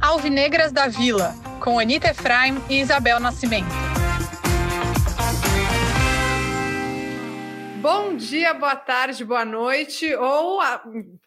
Alvinegras da Vila, com Anita Efraim e Isabel Nascimento. Bom dia, boa tarde, boa noite, ou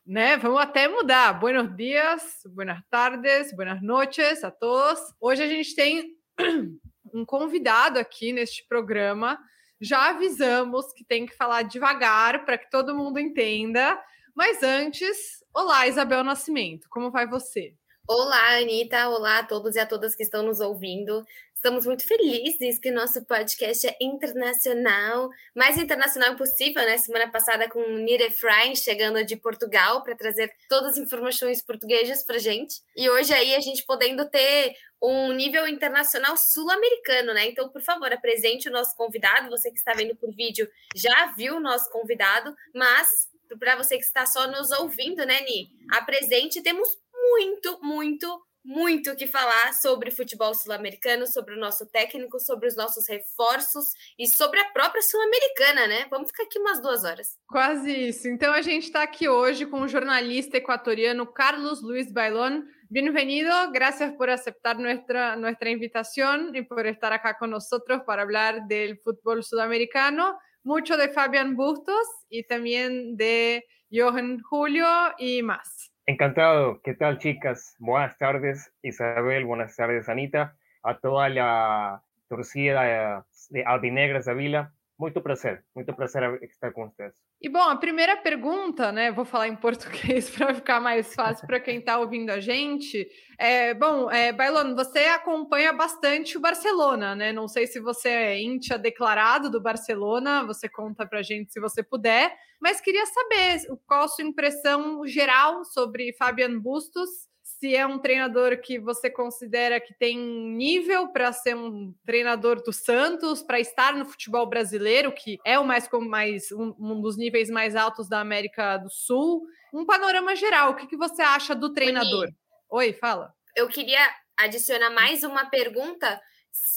né, vamos até mudar. Buenos dias, buenas tardes, buenas noches a todos. Hoje a gente tem um convidado aqui neste programa. Já avisamos que tem que falar devagar para que todo mundo entenda. Mas antes, olá, Isabel Nascimento, como vai você? Olá, Anitta. Olá a todos e a todas que estão nos ouvindo. Estamos muito felizes que o nosso podcast é internacional, mais internacional possível, né? Semana passada com o Nire Efraim chegando de Portugal para trazer todas as informações portuguesas para gente. E hoje aí a gente podendo ter um nível internacional sul-americano, né? Então, por favor, apresente o nosso convidado. Você que está vendo por vídeo já viu o nosso convidado, mas para você que está só nos ouvindo, né, Ni? Apresente, temos muito, muito, muito o que falar sobre futebol sul-americano, sobre o nosso técnico, sobre os nossos reforços e sobre a própria sul-americana, né? Vamos ficar aqui umas duas horas. Quase isso. Então a gente está aqui hoje com o jornalista equatoriano Carlos Luis Bailón. Bienvenido, gracias por aceptar nuestra, nuestra invitación y por estar acá con nosotros para hablar del fútbol sudamericano, mucho de Fabián Bustos y también de Johan Julio y más. Encantado. ¿Qué tal, chicas? Buenas tardes, Isabel. Buenas tardes, Anita. A toda la torcida de Albinegras da Vila. Muito prazer, muito prazer estar com vocês. E bom, a primeira pergunta, né? Vou falar em português para ficar mais fácil para quem está ouvindo a gente. É, bom, é, Bailon, você acompanha bastante o Barcelona, né? Não sei se você é íntia declarado do Barcelona, você conta para a gente se você puder, mas queria saber qual a sua impressão geral sobre Fabian Bustos se é um treinador que você considera que tem nível para ser um treinador do Santos, para estar no futebol brasileiro, que é o mais, mais um, um, dos níveis mais altos da América do Sul. Um panorama geral, o que, que você acha do treinador? Oi, Oi fala. Eu queria adicionar mais uma pergunta.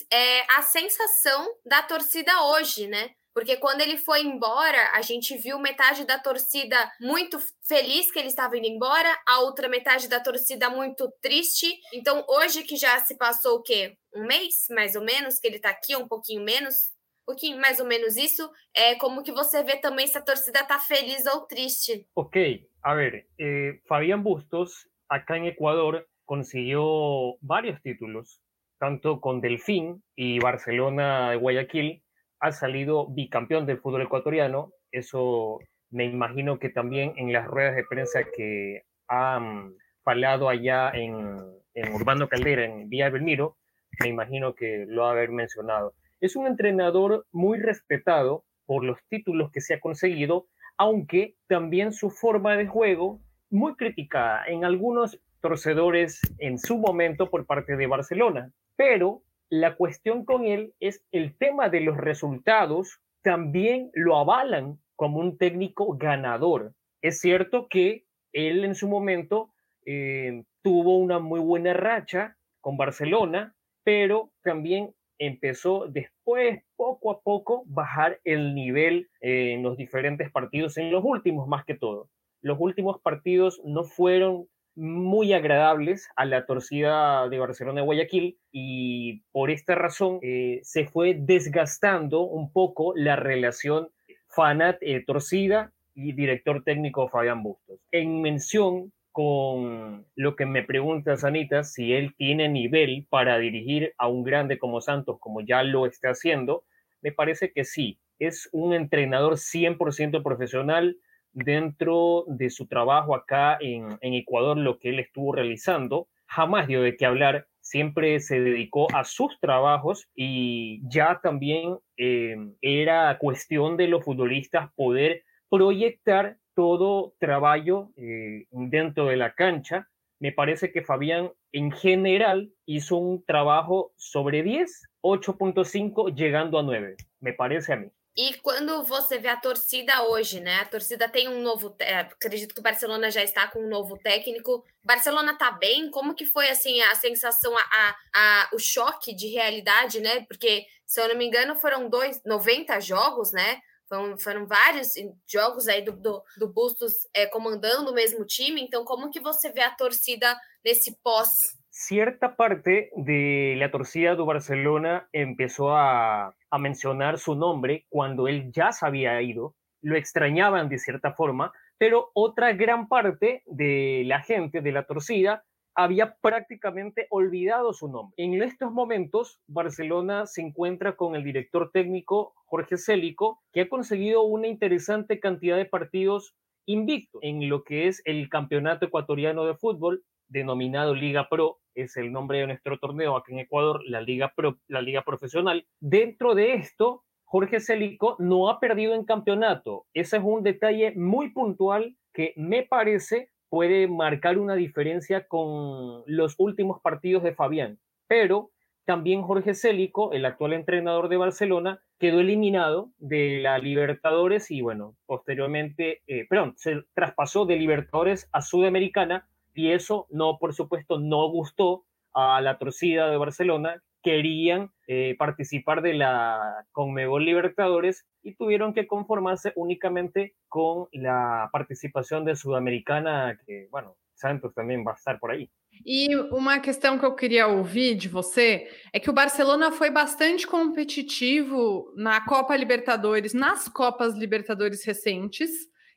É a sensação da torcida hoje, né? Porque quando ele foi embora, a gente viu metade da torcida muito feliz que ele estava indo embora, a outra metade da torcida muito triste. Então, hoje que já se passou o quê? Um mês, mais ou menos, que ele está aqui, um pouquinho menos, um pouquinho mais ou menos isso, é como que você vê também se a torcida está feliz ou triste. Ok, a ver, eh, Fabián Bustos, acá en Ecuador, consiguió varios títulos, tanto con Delfín y Barcelona de Guayaquil, ha salido bicampeón del fútbol ecuatoriano. Eso me imagino que también en las ruedas de prensa que han falado allá en, en Urbano Caldera, en Vía Belmiro, me imagino que lo ha haber mencionado. Es un entrenador muy respetado por los títulos que se ha conseguido, aunque también su forma de juego muy criticada en algunos torcedores en su momento por parte de Barcelona. Pero la cuestión con él es el tema de los resultados, también lo avalan como un técnico ganador. Es cierto que él en su momento eh, tuvo una muy buena racha con Barcelona, pero también empezó después, poco a poco, bajar el nivel en los diferentes partidos, en los últimos más que todo. Los últimos partidos no fueron muy agradables a la torcida de Barcelona de Guayaquil y por esta razón eh, se fue desgastando un poco la relación fanat eh, torcida y director técnico Fabián Bustos. En mención con lo que me pregunta Sanita, si él tiene nivel para dirigir a un grande como Santos, como ya lo está haciendo, me parece que sí. Es un entrenador 100% profesional, dentro de su trabajo acá en, Ecuador, lo que él estuvo realizando, jamás dio de qué hablar, siempre se dedicó a sus trabajos y ya también eh, era cuestión de los futbolistas poder proyectar todo trabajo eh, dentro de la cancha. Me parece que Fabián en general hizo un trabajo sobre 10, 8.5 llegando a 9, me parece a mí. E quando você vê a torcida hoje, né? A torcida tem um novo. É, acredito que o Barcelona já está com um novo técnico. Barcelona tá bem? Como que foi assim a sensação, a, a, a, o choque de realidade, né? Porque, se eu não me engano, foram dois, 90 jogos, né? Foram, foram vários jogos aí do, do, do Bustos é, comandando o mesmo time. Então, como que você vê a torcida nesse pós? Cierta parte de la torcida do Barcelona empezó a, a mencionar su nombre cuando él ya se había ido, lo extrañaban de cierta forma, pero otra gran parte de la gente de la torcida había prácticamente olvidado su nombre. En estos momentos, Barcelona se encuentra con el director técnico Jorge Célico, que ha conseguido una interesante cantidad de partidos invictos en lo que es el campeonato ecuatoriano de fútbol, denominado Liga Pro, es el nombre de nuestro torneo aquí en Ecuador, la Liga Pro, la Liga Profesional. Dentro de esto, Jorge Célico no ha perdido en campeonato. Ese es un detalle muy puntual que me parece puede marcar una diferencia con los últimos partidos de Fabián. Pero también Jorge Célico, el actual entrenador de Barcelona, quedó eliminado de la Libertadores y bueno, posteriormente, eh, perdón, se traspasó de Libertadores a Sudamericana y eso no, por supuesto, no gustó a la torcida de Barcelona, querían eh, participar de la Conmebol Libertadores y tuvieron que conformarse únicamente con la participação de Sudamericana, que, bueno, Santos também vai estar por aí. E uma questão que eu queria ouvir de você é que o Barcelona foi bastante competitivo na Copa Libertadores, nas Copas Libertadores recentes,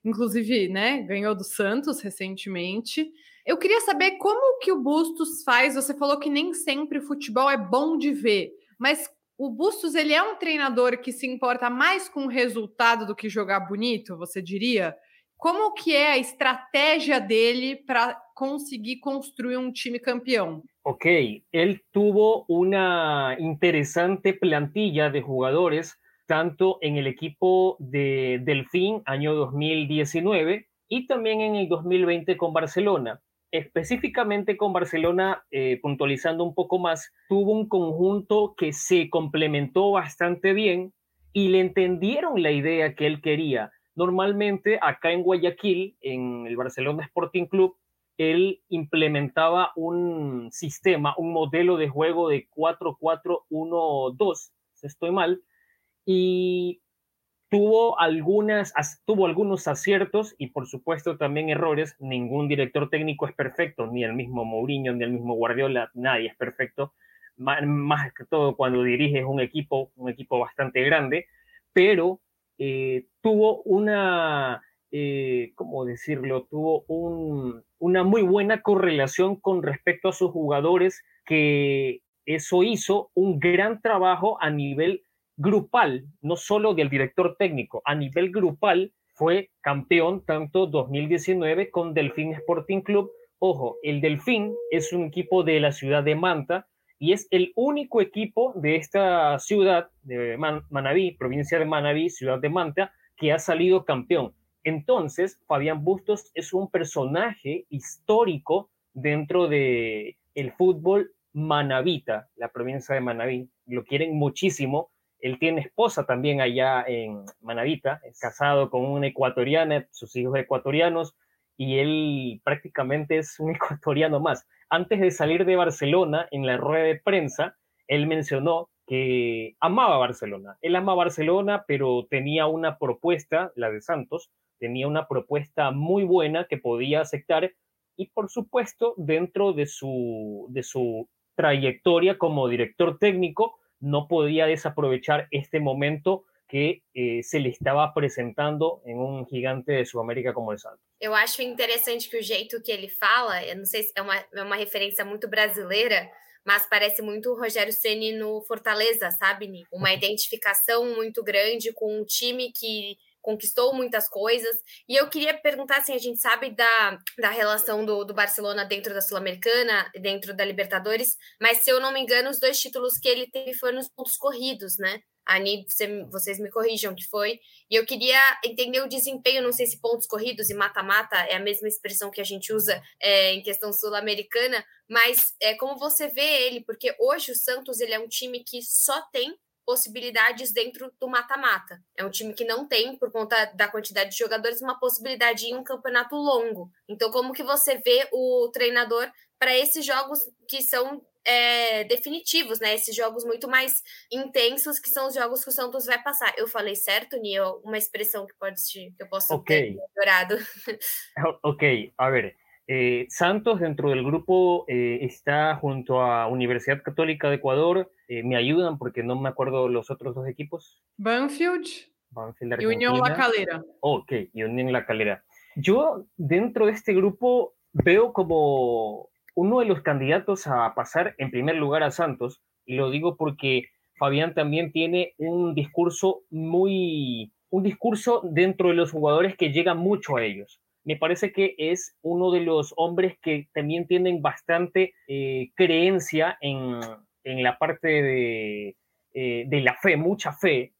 inclusive, né, ganhou do Santos recentemente. Eu queria saber como que o Bustos faz. Você falou que nem sempre o futebol é bom de ver, mas o Bustos ele é um treinador que se importa mais com o resultado do que jogar bonito, você diria? Como que é a estratégia dele para conseguir construir um time campeão? Ok, ele tuvo uma interessante plantilla de jogadores, tanto en el equipo de Delfín año 2019 y también en el 2020 con Barcelona. Específicamente con Barcelona, eh, puntualizando un poco más, tuvo un conjunto que se complementó bastante bien y le entendieron la idea que él quería. Normalmente acá en Guayaquil, en el Barcelona Sporting Club, él implementaba un sistema, un modelo de juego de 4-4-1-2, si estoy mal, y tuvo, algunas, tuvo algunos aciertos y por supuesto también errores. Ningún director técnico es perfecto, ni el mismo Mourinho, ni el mismo Guardiola, nadie es perfecto. Más, que todo cuando diriges un equipo, un equipo bastante grande, pero eh, tuvo una, eh, ¿cómo decirlo? Tuvo un, una muy buena correlación con respecto a sus jugadores, que eso hizo un gran trabajo a nivel grupal, no solo del director técnico, a nivel grupal fue campeón tanto 2019 con Delfín Sporting Club. Ojo, el Delfín es un equipo de la ciudad de Manta y es el único equipo de esta ciudad de Manabí, provincia de Manabí, ciudad de Manta, que ha salido campeón. Entonces, Fabián Bustos es un personaje histórico dentro de el fútbol manabita, la provincia de Manabí. Lo quieren muchísimo él tiene esposa también allá en Manavita, es casado con una ecuatoriana, sus hijos ecuatorianos, y él prácticamente es un ecuatoriano más. Antes de salir de Barcelona, en la rueda de prensa, él mencionó que amaba Barcelona. Él ama Barcelona, pero tenía una propuesta, la de Santos, tenía una propuesta muy buena que podía aceptar y por supuesto dentro de su, de su trayectoria como director técnico, no podía desaprovechar este momento que eh, se lhe estava apresentando em um gigante de Sul-América como o Santos. Eu acho interessante que o jeito que ele fala, eu não sei se é uma, é uma referência muito brasileira, mas parece muito o Rogério Ceni no Fortaleza, sabe? Uma identificação muito grande com um time que conquistou muitas coisas. E eu queria perguntar assim: a gente sabe da, da relação do, do Barcelona dentro da Sul-Americana, dentro da Libertadores, mas se eu não me engano, os dois títulos que ele teve foram nos pontos corridos, né? Ani, você, vocês me corrijam que foi. E eu queria entender o desempenho, não sei se pontos corridos e mata-mata é a mesma expressão que a gente usa é, em questão sul-americana, mas é como você vê ele, porque hoje o Santos ele é um time que só tem possibilidades dentro do mata-mata. É um time que não tem, por conta da quantidade de jogadores, uma possibilidade em um campeonato longo. Então, como que você vê o treinador para esses jogos que são é, definitivos, né? Esses jogos muito mais intensos, que são os jogos que o Santos vai passar. Eu falei certo, Nio? Uma expressão que, pode, que eu posso okay. ter melhorado. Ok, a ver. Eh, Santos dentro del grupo eh, está junto a Universidad Católica de Ecuador. Eh, me ayudan porque no me acuerdo los otros dos equipos. Banfield, Banfield y Unión La Calera. Ok, y Unión La Calera. Yo dentro de este grupo veo como uno de los candidatos a pasar en primer lugar a Santos, y lo digo porque Fabián también tiene un discurso muy, un discurso dentro de los jugadores que llega mucho a ellos me parece que es uno de los hombres que también tienen bastante eh, creencia en, la parte de, eh, de, la fe, mucha fe.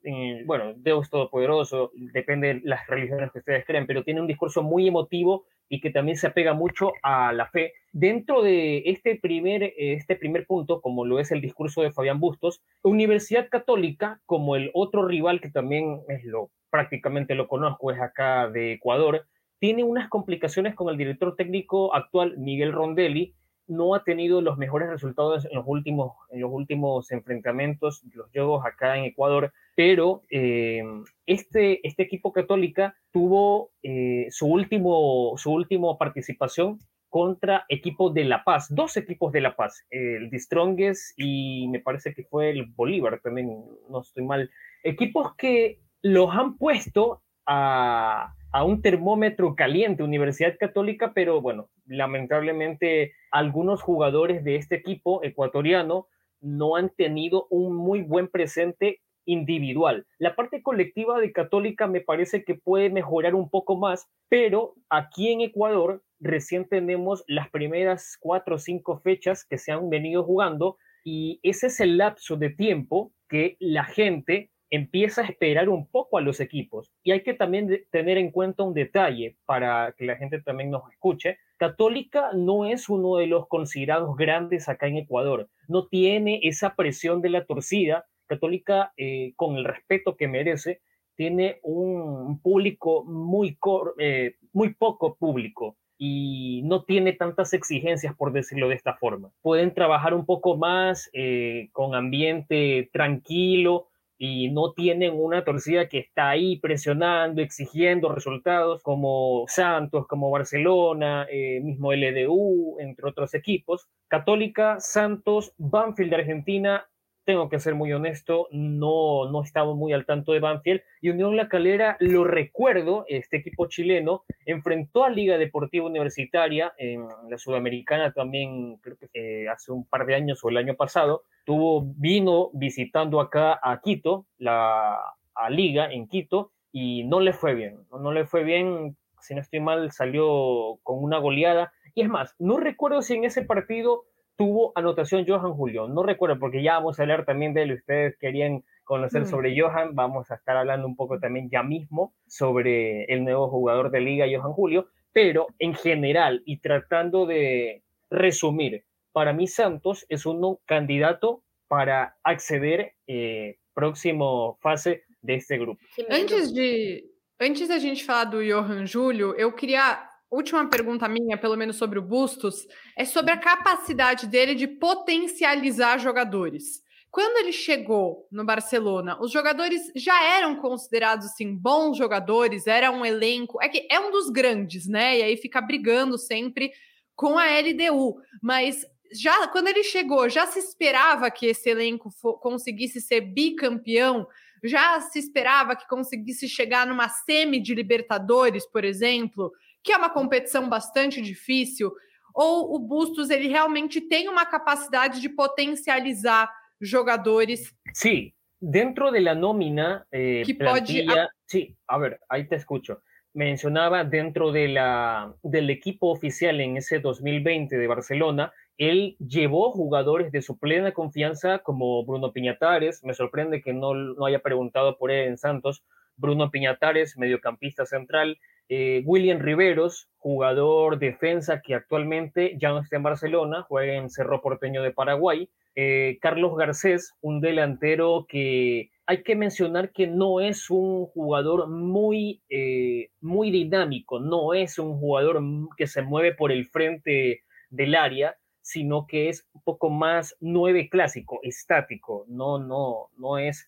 bueno, Dios Todopoderoso, depende de las religiones que ustedes creen, pero tiene un discurso muy emotivo y que también se apega mucho a la fe. Dentro de este primer, este primer punto, como lo es el discurso de Fabián Bustos, Universidad Católica, como el otro rival que también es lo, prácticamente lo conozco, es acá de Ecuador, tiene unas complicaciones con el director técnico actual, Miguel Rondelli. No ha tenido los mejores resultados en los últimos, en los últimos enfrentamientos, los juegos acá en Ecuador, pero eh, este, este equipo católica tuvo eh, su, último, su última participación contra equipos de La Paz, dos equipos de La Paz, el The Strongest y me parece que fue el Bolívar también, no estoy mal, equipos que los han puesto a, a un termómetro caliente, Universidad Católica, pero bueno, lamentablemente algunos jugadores de este equipo ecuatoriano no han tenido un muy buen presente individual. La parte colectiva de Católica me parece que puede mejorar un poco más, pero aquí en Ecuador recién tenemos las primeras cuatro o cinco fechas que se han venido jugando y ese es el lapso de tiempo que la gente empieza a esperar un poco a los equipos. Y hay que también tener en cuenta un detalle para que la gente también nos escuche. Católica no es uno de los considerados grandes acá en Ecuador. No tiene esa presión de la torcida. Católica, eh, con el respeto que merece, tiene un público muy, eh, muy poco público y no tiene tantas exigencias, por decirlo de esta forma. Pueden trabajar un poco más eh, con ambiente tranquilo, y no tienen una torcida que está ahí presionando, exigiendo resultados como Santos, como Barcelona, eh, mismo LDU, entre otros equipos. Católica, Santos, Banfield de Argentina tengo que ser muy honesto, no, no estaba muy al tanto de Banfield. Y Unión La Calera, lo recuerdo, este equipo chileno enfrentó a Liga Deportiva Universitaria en la Sudamericana también, creo que eh, hace un par de años o el año pasado. Tuvo, vino visitando acá a Quito, la a Liga en Quito, y no le fue bien. No, le fue bien, si no estoy mal, salió con una goleada. Y es más, no recuerdo si en ese partido tuvo anotación Johan Julio. No recuerdo porque ya vamos a hablar también de él. Ustedes querían conocer mm. sobre Johan. Vamos a estar hablando un poco también ya mismo sobre el nuevo jugador de liga, Johan Julio. Pero en general y tratando de resumir, para mí Santos es un candidato para acceder eh, próximo fase de este grupo. Antes de, antes da gente falar do Johan Júlio, eu queria última pergunta minha, pelo menos sobre o Bustos, é sobre a capacidade dele de potencializar jogadores. Quando ele chegou no Barcelona, os jogadores já eram considerados assim bons jogadores, era um elenco, é que é um dos grandes, né? E aí fica brigando sempre com a LDU, mas já quando ele chegou, já se esperava que esse elenco conseguisse ser bicampeão, já se esperava que conseguisse chegar numa semi de Libertadores, por exemplo que é uma competição bastante difícil, ou o Bustos ele realmente tem uma capacidade de potencializar jogadores? Sí, dentro de la nómina eh, que plantilla, pode... sí, a ver, ahí te escucho. Mencionaba dentro de la, del equipo oficial en ese 2020 de Barcelona, él llevó jugadores de su plena confianza como Bruno Piñatares, me sorprende que no, no haya preguntado por él en Santos, Bruno Piñatares, mediocampista central, eh, William Riveros, jugador defensa que actualmente ya no está en Barcelona, juega en Cerro Porteño de Paraguay. Eh, Carlos Garcés, un delantero que hay que mencionar que no es un jugador muy, eh, muy dinámico, no es un jugador que se mueve por el frente del área, sino que es un poco más nueve clásico, estático, no, no, no es,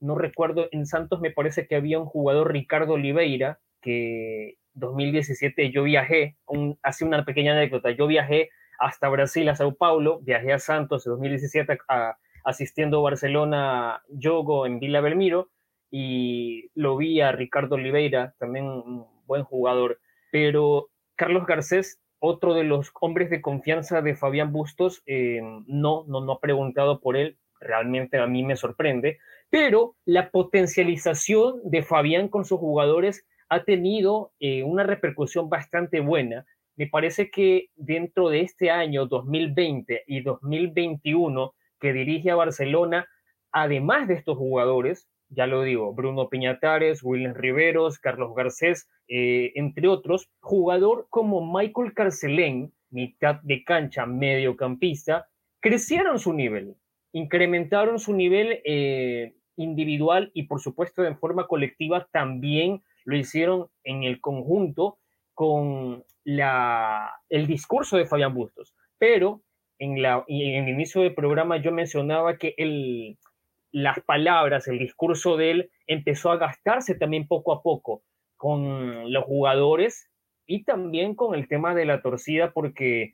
no recuerdo, en Santos me parece que había un jugador, Ricardo Oliveira, que 2017 yo viajé, un, hace una pequeña anécdota, yo viajé hasta Brasil, a Sao Paulo, viajé a Santos en 2017 asistiendo a Barcelona Yogo en Villa Belmiro y lo vi a Ricardo Oliveira, también un buen jugador, pero Carlos Garcés, otro de los hombres de confianza de Fabián Bustos, eh, no, no, no ha preguntado por él, realmente a mí me sorprende, pero la potencialización de Fabián con sus jugadores ha tenido eh, una repercusión bastante buena. Me parece que dentro de este año 2020 y 2021 que dirige a Barcelona, además de estos jugadores, ya lo digo, Bruno Piñatares, William Riveros, Carlos Garcés, eh, entre otros, jugador como Michael Carcelén, mitad de cancha, mediocampista, crecieron su nivel, incrementaron su nivel eh, individual y por supuesto de forma colectiva también lo hicieron en el conjunto con la, el discurso de Fabián Bustos. Pero en, la, en el inicio del programa yo mencionaba que el, las palabras, el discurso de él empezó a gastarse también poco a poco con los jugadores y también con el tema de la torcida porque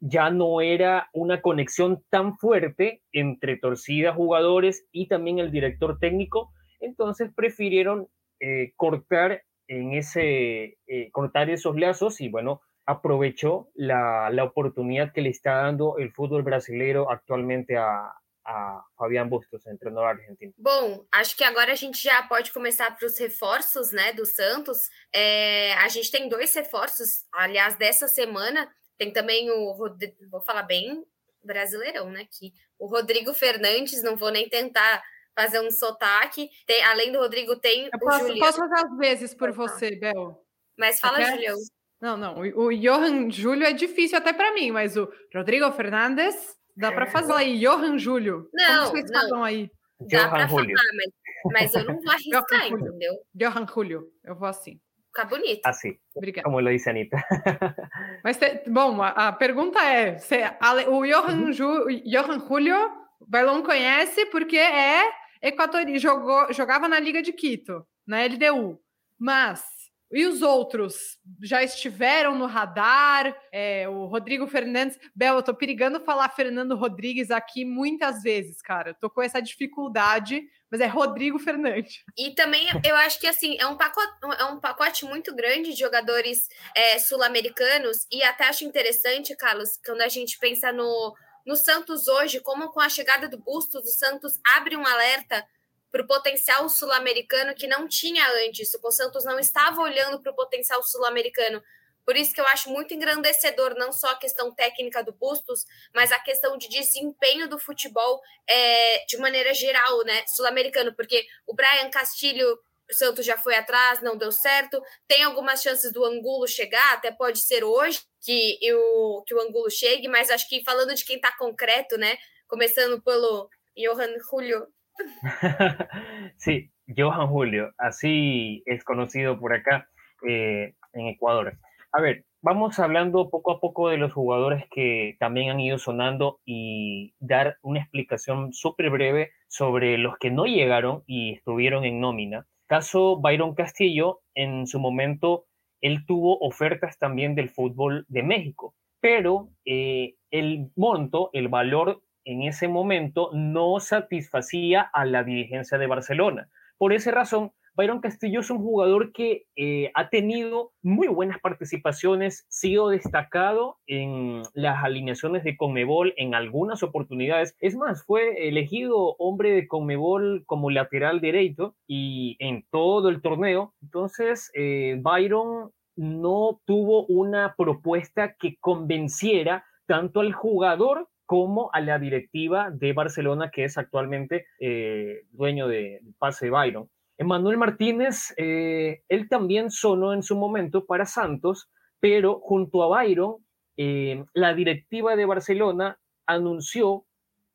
ya no era una conexión tan fuerte entre torcida, jugadores y también el director técnico, entonces prefirieron eh, cortar en ese, eh, cortar esos lazos y bueno, aprovechó la, la, oportunidad que le está dando el fútbol brasileiro actualmente a, a Fabián Bustos, treinador argentino. Bom, acho que agora a gente já pode começar para os reforços né, do Santos. A gente tem dois reforços, aliás, dessa semana. Tem também o, vou falar bem brasileirão, né? Que o Rodrigo Fernandes, não vou nem tentar fazer um sotaque. Tem, além do Rodrigo, tem Eu posso, o Julião. Posso fazer às vezes por você, Bel. Mas fala, Até... Julião. Não, não. O, o Johan Júlio é difícil até para mim, mas o Rodrigo Fernandes dá para fazer aí. Johan Júlio. Não, Como vocês não. falam aí? Dá para falar, mas, mas eu não vou arriscar, entendeu? Johan Júlio. Eu vou assim. Fica bonito. Assim. Obrigada. Como lo disse Anitta. Mas, te, bom, a, a, pergunta é: se, a, o Johan, uhum. Ju, Johan Julio, Bailon conhece porque é equatoriano, jogou, jogava na Liga de Quito, na LDU. Mas e os outros já estiveram no radar? É, o Rodrigo Fernandes. Bel, eu tô perigando falar Fernando Rodrigues aqui muitas vezes, cara. tô com essa dificuldade, mas é Rodrigo Fernandes. E também eu acho que assim é um pacote, é um pacote muito grande de jogadores é, sul-americanos, e até acho interessante, Carlos, quando a gente pensa no, no Santos hoje, como com a chegada do Bustos, o Santos abre um alerta para o potencial sul-americano que não tinha antes. O Santos não estava olhando para o potencial sul-americano. Por isso que eu acho muito engrandecedor não só a questão técnica do Bustos, mas a questão de desempenho do futebol é, de maneira geral, né? Sul-americano, porque o Brian Castilho, o Santos já foi atrás, não deu certo. Tem algumas chances do Angulo chegar, até pode ser hoje que o, que o Angulo chegue, mas acho que falando de quem está concreto, né? Começando pelo Johan Julio sí, Johan Julio, así es conocido por acá eh, en Ecuador. A ver, vamos hablando poco a poco de los jugadores que también han ido sonando y dar una explicación súper breve sobre los que no llegaron y estuvieron en nómina. Caso Byron Castillo, en su momento, él tuvo ofertas también del fútbol de México, pero eh, el monto, el valor en ese momento no satisfacía a la dirigencia de Barcelona. Por esa razón, Byron Castillo es un jugador que eh, ha tenido muy buenas participaciones, sido destacado en las alineaciones de Conmebol en algunas oportunidades. Es más, fue elegido hombre de Conmebol como lateral derecho y en todo el torneo. Entonces, eh, Byron no tuvo una propuesta que convenciera tanto al jugador como a la directiva de Barcelona, que es actualmente eh, dueño de, pase Byron. Emanuel Martínez, eh, él también sonó en su momento para Santos, pero junto a Byron, eh, la directiva de Barcelona anunció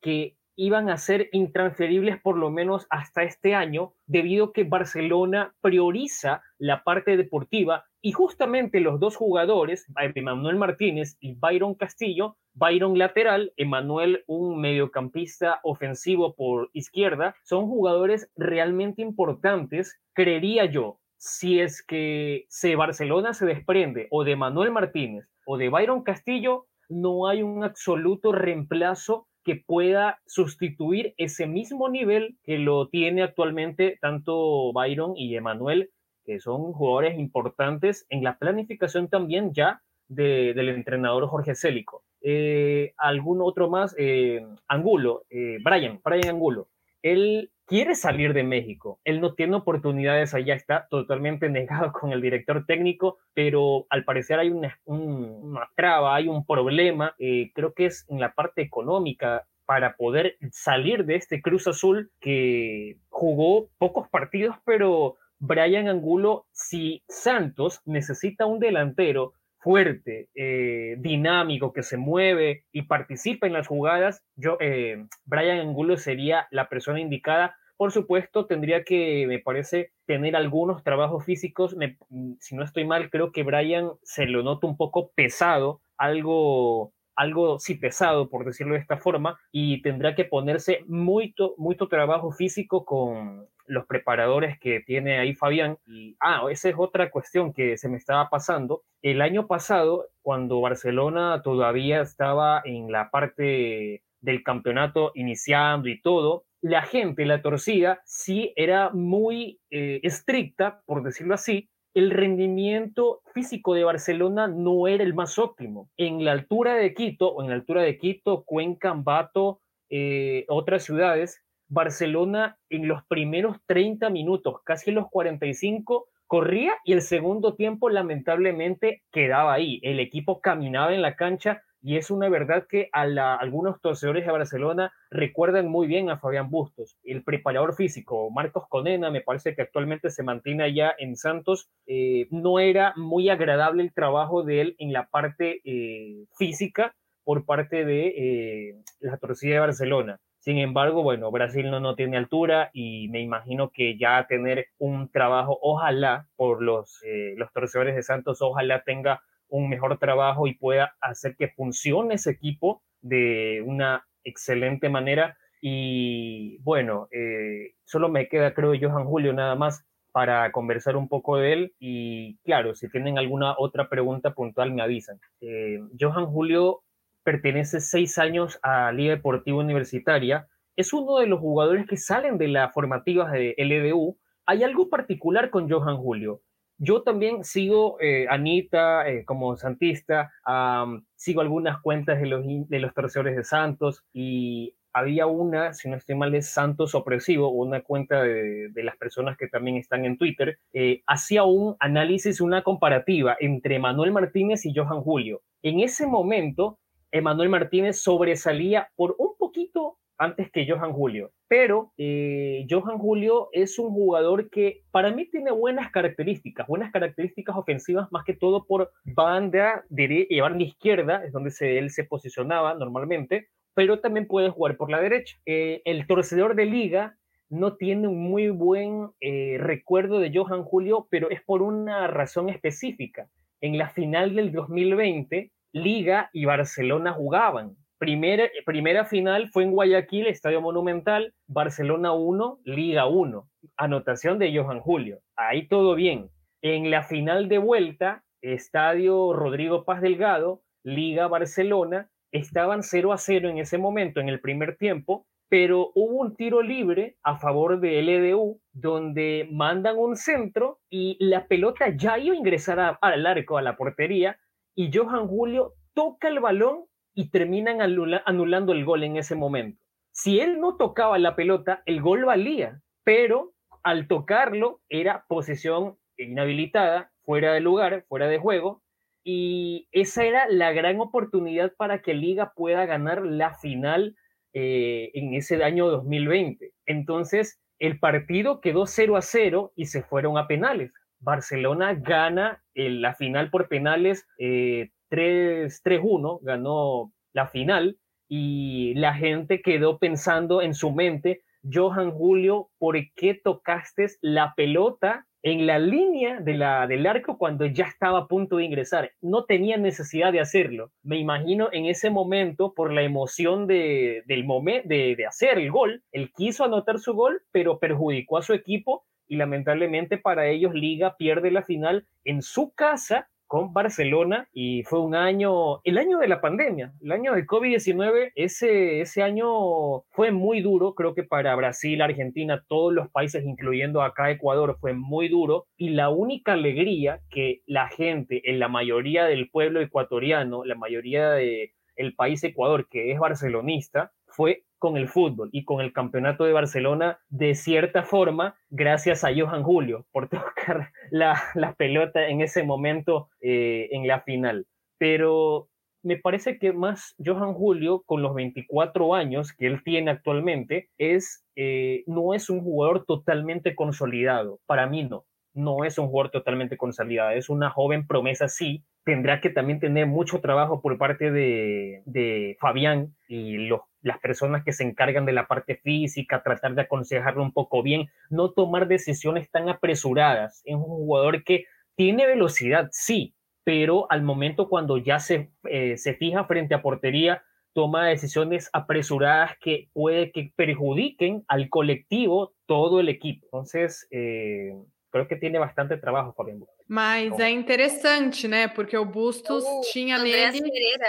que iban a ser intransferibles por lo menos hasta este año, debido a que Barcelona prioriza la parte deportiva y justamente los dos jugadores, Emanuel Martínez y Byron Castillo, Byron lateral, Emanuel un mediocampista ofensivo por izquierda, son jugadores realmente importantes, creería yo, si es que se Barcelona se desprende o de Manuel Martínez o de Byron Castillo, no hay un absoluto reemplazo que pueda sustituir ese mismo nivel que lo tiene actualmente tanto Byron y Emanuel, que son jugadores importantes en la planificación también ya del entrenador Jorge Célico. Eh, ¿Algún otro más? Eh, Angulo, eh, Brian, Brian Angulo. Él quiere salir de México. Él no tiene oportunidades allá, está totalmente negado con el director técnico, pero al parecer hay una, traba, hay un problema, eh, creo que es en la parte económica para poder salir de este Cruz Azul que jugó pocos partidos, pero Brian Angulo, si Santos necesita un delantero fuerte, eh, dinámico, que se mueve y participa en las jugadas, yo, eh, Brian Angulo sería la persona indicada. Por supuesto, tendría que, me parece, tener algunos trabajos físicos. si no estoy mal, creo que Brian se lo nota un poco pesado, algo algo sí pesado, por decirlo de esta forma, y tendrá que ponerse mucho, mucho trabajo físico con los preparadores que tiene ahí Fabián. Y, ah, esa es otra cuestión que se me estaba pasando. El año pasado, cuando Barcelona todavía estaba en la parte del campeonato iniciando y todo, la gente, la torcida, sí era muy eh, estricta, por decirlo así, el rendimiento físico de Barcelona no era el más óptimo. En la altura de Quito, o en la altura de Quito, Cuenca, Ambato, eh, otras ciudades, Barcelona en los primeros 30 minutos, casi los 45, corría y el segundo tiempo lamentablemente quedaba ahí. El equipo caminaba en la cancha y es una verdad que a algunos torcedores de Barcelona recuerdan muy bien a Fabián Bustos. El preparador físico, Marcos Conena, me parece que actualmente se mantiene allá en Santos, eh, no era muy agradable el trabajo de él en la parte eh, física por parte de eh, la torcida de Barcelona. Sin embargo, bueno, Brasil no, no tiene altura y me imagino que ya tener un trabajo, ojalá por los, los torcedores de Santos, ojalá tenga un mejor trabajo y pueda hacer que funcione ese equipo de una excelente manera. Y bueno, eh, solo me queda, creo, Johan Julio nada más para conversar un poco de él. Y claro, si tienen alguna otra pregunta puntual, me avisan. Eh, Johan Julio pertenece seis años a Liga Deportiva Universitaria. Es uno de los jugadores que salen de las formativas de LDU. Hay algo particular con Johan Julio. Yo también sigo eh, Anita eh, como santista, sigo algunas cuentas de los, de los de Santos y había una, si no estoy mal, es Santos Opresivo, una cuenta de, de las personas que también están en Twitter, eh, hacía un análisis, una comparativa entre Manuel Martínez y Johan Julio. En ese momento, Emanuel Martínez sobresalía por un poquito antes que Johan Julio. Pero eh, Johan Julio es un jugador que para mí tiene buenas características, buenas características ofensivas, más que todo por banda y banda izquierda, es donde se, él se posicionaba normalmente, pero también puede jugar por la derecha. Eh, el torcedor de liga no tiene un muy buen eh, recuerdo de Johan Julio, pero es por una razón específica. En la final del 2020, Liga y Barcelona jugaban Primera, primera final fue en Guayaquil, Estadio Monumental, Barcelona 1, Liga 1. Anotación de Johan Julio. Ahí todo bien. En la final de vuelta, Estadio Rodrigo Paz Delgado, Liga Barcelona, estaban 0 a 0 en ese momento, en el primer tiempo, pero hubo un tiro libre a favor de LDU, donde mandan un centro y la pelota ya iba a ingresar al arco, a la portería, y Johan Julio toca el balón y terminan anulando el gol en ese momento. Si él no tocaba la pelota, el gol valía, pero al tocarlo era posesión inhabilitada, fuera de lugar, fuera de juego, y esa era la gran oportunidad para que Liga pueda ganar la final eh, en ese año 2020. Entonces, el partido quedó 0 a 0 y se fueron a penales. Barcelona gana la final por penales eh, 3-1, ganó la final y la gente quedó pensando en su mente, Johan Julio, ¿por qué tocaste la pelota en la línea de la, del arco cuando ya estaba a punto de ingresar? No tenía necesidad de hacerlo. Me imagino en ese momento, por la emoción de, del momento de, de hacer el gol, él quiso anotar su gol, pero perjudicó a su equipo y lamentablemente para ellos Liga pierde la final en su casa con Barcelona y fue un año, el año de la pandemia, el año del COVID-19, ese, ese año fue muy duro, creo que para Brasil, Argentina, todos los países, incluyendo acá Ecuador, fue muy duro y la única alegría que la gente, en la mayoría del pueblo ecuatoriano, la mayoría del el país Ecuador, que es barcelonista, fue con el fútbol y con el campeonato de Barcelona de cierta forma gracias a Johan Julio por tocar la, pelota en ese momento eh, en la final. Pero me parece que más Johan Julio, con los 24 años que él tiene actualmente, es, eh, no es un jugador totalmente consolidado. Para mí no, no es un jugador totalmente consolidado. Es una joven promesa, sí. Tendrá que también tener mucho trabajo por parte de, Fabián y las personas que se encargan de la parte física, tratar de aconsejarlo un poco bien, no tomar decisiones tan apresuradas. Es un jugador que tiene velocidad, sí, pero al momento cuando ya se, eh, se fija frente a portería, toma decisiones apresuradas que puede que perjudiquen al colectivo, todo el equipo. Entonces, eh, creo que tiene bastante trabajo, Fabián. Mas é interessante, né? Porque o Bustos O tinha Andrés nele. Pereira,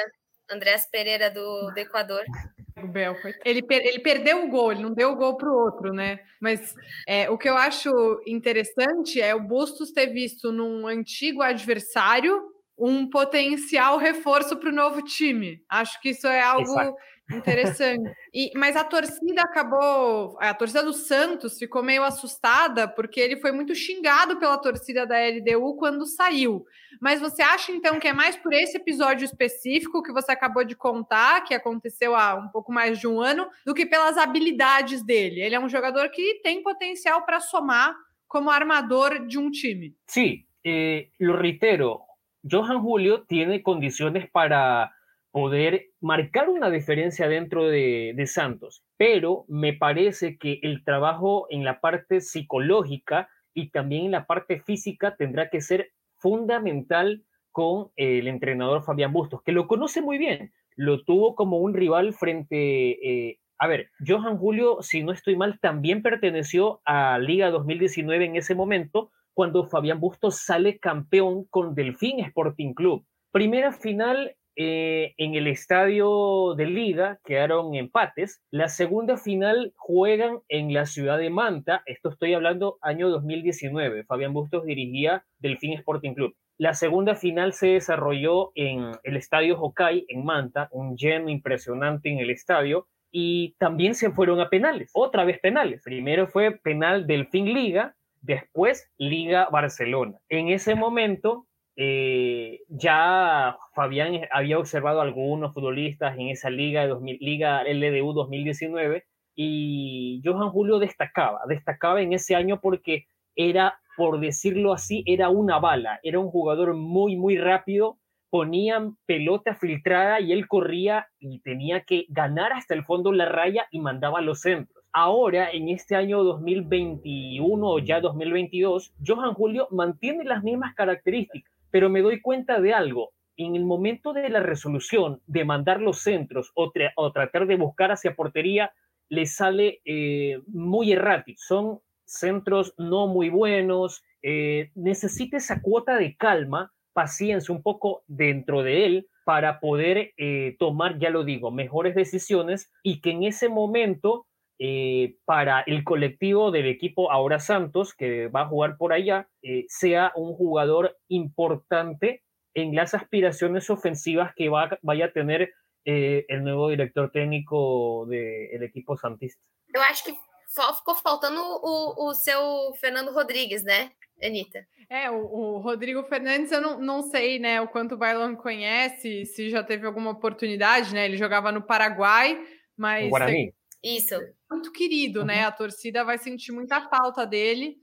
Andrés Pereira do, do Equador. O Bel, ele, per- ele perdeu o gol, ele não deu o gol para o outro, né? Mas é, o que eu acho interessante é o Bustos ter visto num antigo adversário um potencial reforço para o novo time. Acho que isso é algo Exato. Interessante. E, mas a torcida acabou. A torcida do Santos ficou meio assustada porque ele foi muito xingado pela torcida da LDU quando saiu. Mas você acha então que é mais por esse episódio específico que você acabou de contar, que aconteceu há um pouco mais de um ano, do que pelas habilidades dele? Ele é um jogador que tem potencial para somar como armador de um time. Sí, eh, reitero, Johan Julio tiene condiciones para poder marcar una diferencia dentro de, Santos, pero me parece que el trabajo en la parte psicológica y también en la parte física tendrá que ser fundamental con el entrenador Fabián Bustos, que lo conoce muy bien, lo tuvo como un rival frente... eh, a ver, Johan Julio, si no estoy mal, también perteneció a Liga 2019 en ese momento, cuando Fabián Bustos sale campeón con Delfín Sporting Club. Primera final eh, en el estadio de Liga, quedaron empates. La segunda final juegan en la ciudad de Manta, esto estoy hablando año 2019. Fabián Bustos dirigía Delfín Sporting Club. La segunda final se desarrolló en el estadio Hokai, en Manta, un lleno impresionante en el estadio y también se fueron a penales, otra vez penales. Primero fue penal Delfín Liga, después Liga Barcelona. En ese momento eh, ya Fabián había observado a algunos futbolistas en esa liga, de 2000, liga LDU 2019 y Johan Julio destacaba, destacaba en ese año porque era, por decirlo así, era una bala, era un jugador muy, muy rápido, ponían pelota filtrada y él corría y tenía que ganar hasta el fondo la raya y mandaba los centros. Ahora, en este año 2021 o ya 2022, Johan Julio mantiene las mismas características, pero me doy cuenta de algo. En el momento de la resolución de mandar los centros o, tra o tratar de buscar hacia portería, le sale eh, muy errático. Son centros no muy buenos. Eh, necesita esa cuota de calma paciencia un poco dentro de él para poder eh, tomar, ya lo digo, mejores decisiones y que en ese momento, eh, para el colectivo del equipo Ahora Santos, que va a jugar por allá, eh, sea un jugador importante en las aspiraciones ofensivas que va, vaya a tener el nuevo director técnico del de equipo santista. Eu acho que só ficou faltando o, o seu Fernando Rodrigues, né, Anitta? É, o, o, Rodrigo Fernandes, eu não, não sei, né, o quanto o Bailon conhece, se já teve alguma oportunidade, né? Ele jogava no Paraguai, mas. Guarani. Isso. Muito querido, uhum. né? A torcida vai sentir muita falta dele.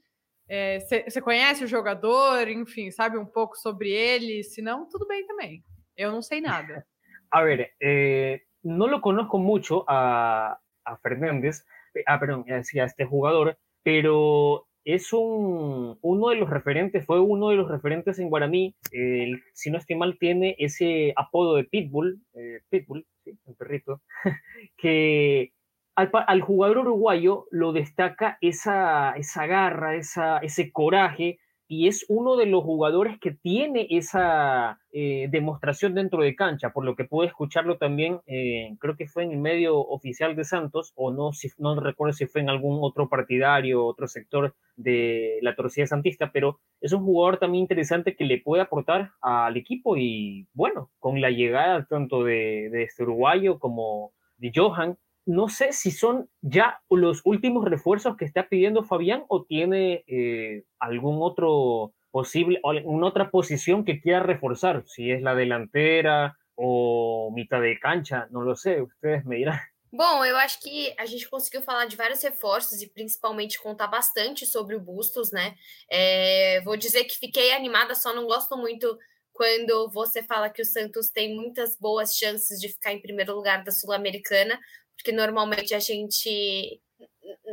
Você é, conhece o jogador, enfim, sabe um pouco sobre ele? Se não, tudo bem também. Eu não sei nada. A ver, eh, no lo conozco mucho a, a Fernández, ah, perdón, a este jugador, pero es un, uno de los referentes, fue uno de los referentes en Guaraní, si no estoy mal, tiene ese apodo de Pitbull, eh, Pitbull, sí, el perrito, que al, jugador uruguayo lo destaca esa, esa garra, ese coraje, y es uno de los jugadores que tiene esa eh, demostración dentro de cancha, por lo que pude escucharlo también, eh, creo que fue en el medio oficial de Santos, o no, si, no recuerdo si fue en algún otro partidario, otro sector de la torcida santista, pero es un jugador también interesante que le puede aportar al equipo y bueno, con la llegada tanto de, de este uruguayo como de Johan, no sé si son ya los últimos refuerzos que está pidiendo Fabián o tiene eh, algún otro posible, alguna otra posición que quiera reforzar, si es la delantera o mitad de cancha, não lo sei, ustedes me dirán. Bom, eu acho que a gente conseguiu falar de vários reforços e principalmente contar bastante sobre o Bustos, né? É, vou dizer que fiquei animada, só não gosto muito quando você fala que o Santos tem muitas boas chances de ficar em primeiro lugar da Sul-Americana, porque normalmente a gente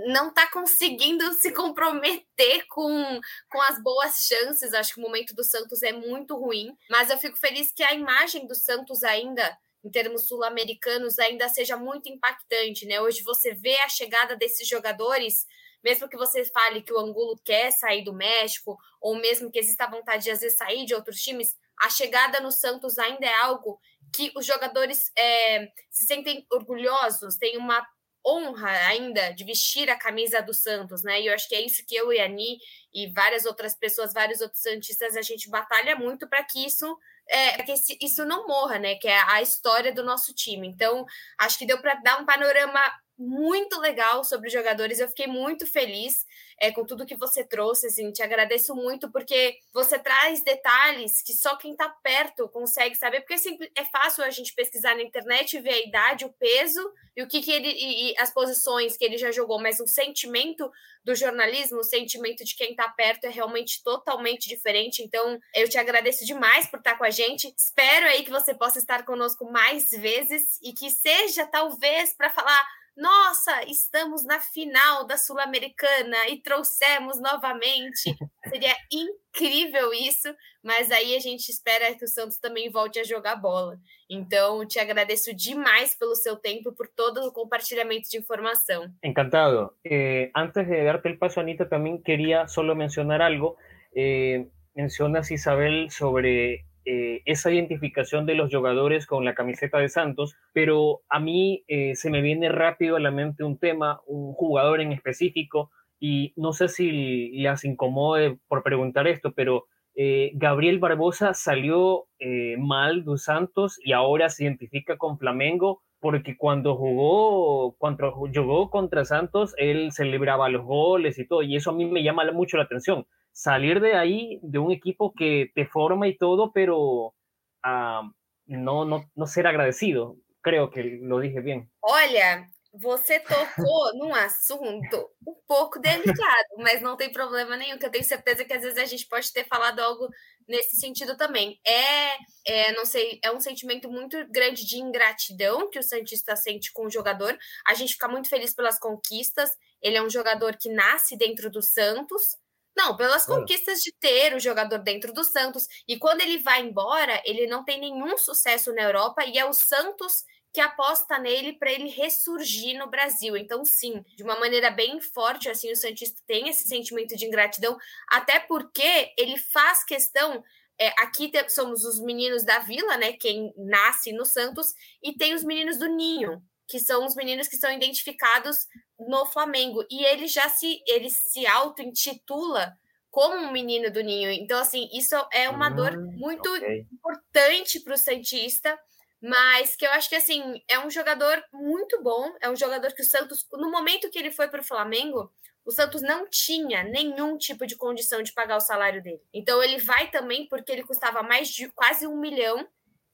não está conseguindo se comprometer com, com as boas chances. Acho que o momento do Santos é muito ruim, mas eu fico feliz que a imagem do Santos ainda em termos sul-americanos ainda seja muito impactante, né? Hoje você vê a chegada desses jogadores, mesmo que você fale que o Angulo quer sair do México, ou mesmo que exista vontade de às vezes sair de outros times, a chegada no Santos ainda é algo que os jogadores é, se sentem orgulhosos, têm uma honra ainda de vestir a camisa do Santos, né? E eu acho que é isso que eu e a Ani e várias outras pessoas, vários outros santistas, a gente batalha muito para que isso é, que isso não morra, né? Que é a história do nosso time. Então, acho que deu para dar um panorama muito legal sobre os jogadores. Eu fiquei muito feliz é, com tudo que você trouxe. Assim, te agradeço muito porque você traz detalhes que só quem está perto consegue saber. Porque assim, é fácil a gente pesquisar na internet e ver a idade, o peso e o que, que ele e, e as posições que ele já jogou, mas o sentimento do jornalismo, o sentimento de quem está perto é realmente totalmente diferente. Então, eu te agradeço demais por estar com a gente. Espero aí que você possa estar conosco mais vezes e que seja talvez para falar nossa, estamos na final da Sul-Americana e trouxemos novamente. Seria incrível isso, mas aí a gente espera que o Santos também volte a jogar bola. Então, te agradeço demais pelo seu tempo e por todo o compartilhamento de informação. Encantado. Eh, antes de darte el paso, Anita, también quería solo mencionar algo. Eh, mencionas, Isabel, sobre Eh, esa identificación de los jugadores con la camiseta de Santos, pero a mí eh, se me viene rápido a la mente un tema, un jugador en específico, y no sé si les incomode por preguntar esto, pero eh, Gabriel Barbosa salió mal de Santos y ahora se identifica con Flamengo porque cuando jugó, cuando jugó contra Santos, él celebraba los goles y todo, y eso a mí me llama mucho la atención salir de ahí, de un equipo que te forma y todo, pero ah, no, no, no ser agradecido. Creo que lo dije bien. Olha, você tocou num assunto um pouco delicado, mas não tem problema nenhum, que eu tenho certeza que às vezes a gente pode ter falado algo nesse sentido também. É, é, não sei, é um sentimento muito grande de ingratidão que o Santista sente com o jogador. A gente fica muito feliz pelas conquistas. Ele é um jogador que nasce dentro do Santos, não, pelas conquistas de ter o jogador dentro do Santos. E quando ele vai embora, ele não tem nenhum sucesso na Europa e é o Santos que aposta nele para ele ressurgir no Brasil. Então, sim, de uma maneira bem forte, assim, o Santista tem esse sentimento de ingratidão, até porque ele faz questão. É, aqui somos os meninos da Vila, né? Quem nasce no Santos, e tem os meninos do Ninho, que são os meninos que são identificados no Flamengo. E ele já se ele se auto-intitula como um menino do Ninho. Então, assim, isso é uma hum, dor muito okay. importante para o Santista, mas que eu acho que assim é um jogador muito bom. É um jogador que o Santos, no momento que ele foi para o Flamengo, o Santos não tinha nenhum tipo de condição de pagar o salário dele. Então ele vai também porque ele custava mais de quase um milhão.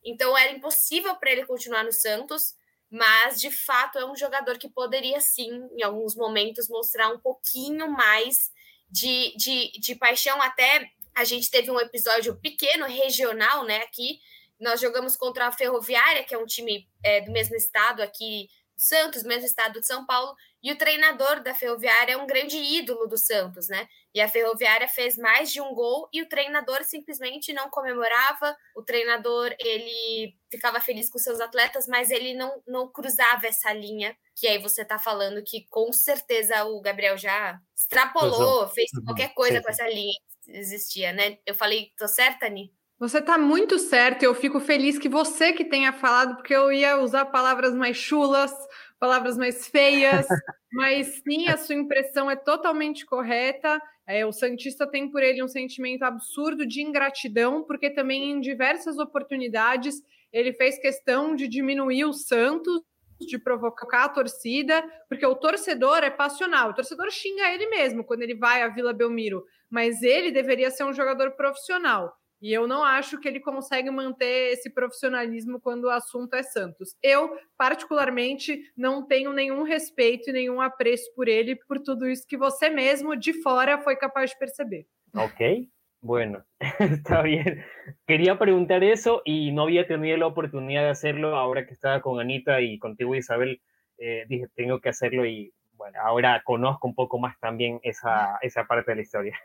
Então era impossível para ele continuar no Santos mas de fato é um jogador que poderia sim, em alguns momentos, mostrar um pouquinho mais de, de, de paixão. Até a gente teve um episódio pequeno, regional, né, aqui, nós jogamos contra a Ferroviária, que é um time é, do mesmo estado aqui, Santos, mesmo estado de São Paulo, e o treinador da Ferroviária é um grande ídolo do Santos, né? E a Ferroviária fez mais de um gol e o treinador simplesmente não comemorava. O treinador, ele ficava feliz com seus atletas, mas ele não, não cruzava essa linha que aí você tá falando que com certeza o Gabriel já extrapolou, fez qualquer coisa com essa linha que existia, né? Eu falei, tô certa, Ni? Você está muito certo, eu fico feliz que você que tenha falado, porque eu ia usar palavras mais chulas, palavras mais feias, mas sim, a sua impressão é totalmente correta. É, o Santista tem por ele um sentimento absurdo de ingratidão, porque também em diversas oportunidades ele fez questão de diminuir o Santos, de provocar a torcida, porque o torcedor é passional, o torcedor xinga ele mesmo quando ele vai à Vila Belmiro, mas ele deveria ser um jogador profissional. E eu não acho que ele consegue manter esse profissionalismo quando o assunto é Santos. Eu, particularmente, não tenho nenhum respeito e nenhum apreço por ele, por tudo isso que você mesmo, de fora, foi capaz de perceber. Ok. Bueno, está bien. Quería preguntar eso y no había tenido la oportunidad de hacerlo ahora que estaba con Anita y contigo Isabel. Eh, dije, tengo que hacerlo y bueno, ahora conozco un poco más también essa, essa parte da história.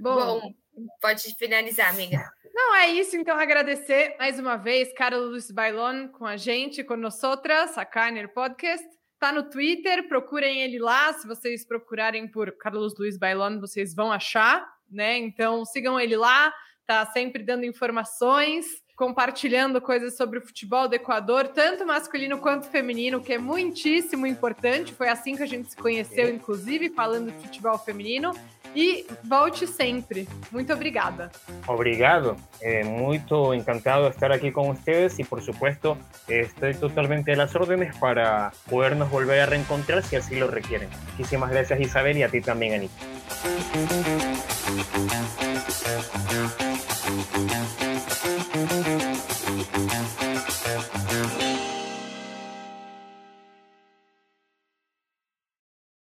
Bom, pode finalizar, amiga. Não, é isso. Então, agradecer mais uma vez, Carlos Luiz Bailon, com a gente, com nós a Carner Podcast. Tá no Twitter, procurem ele lá. Se vocês procurarem por Carlos Luiz Bailon, vocês vão achar, né? Então, sigam ele lá. Tá sempre dando informações compartilhando coisas sobre o futebol do Equador, tanto masculino quanto feminino, que é muitíssimo importante. Foi assim que a gente se conheceu, inclusive, falando de futebol feminino. E volte sempre. Muito obrigada. Obrigado. Eh, muito encantado de estar aqui com vocês e, por supuesto, estou totalmente a las órdenes para podernos volver a reencontrar si así lo requieren. Muchísimas gracias, Isabel, y a ti también, Anita.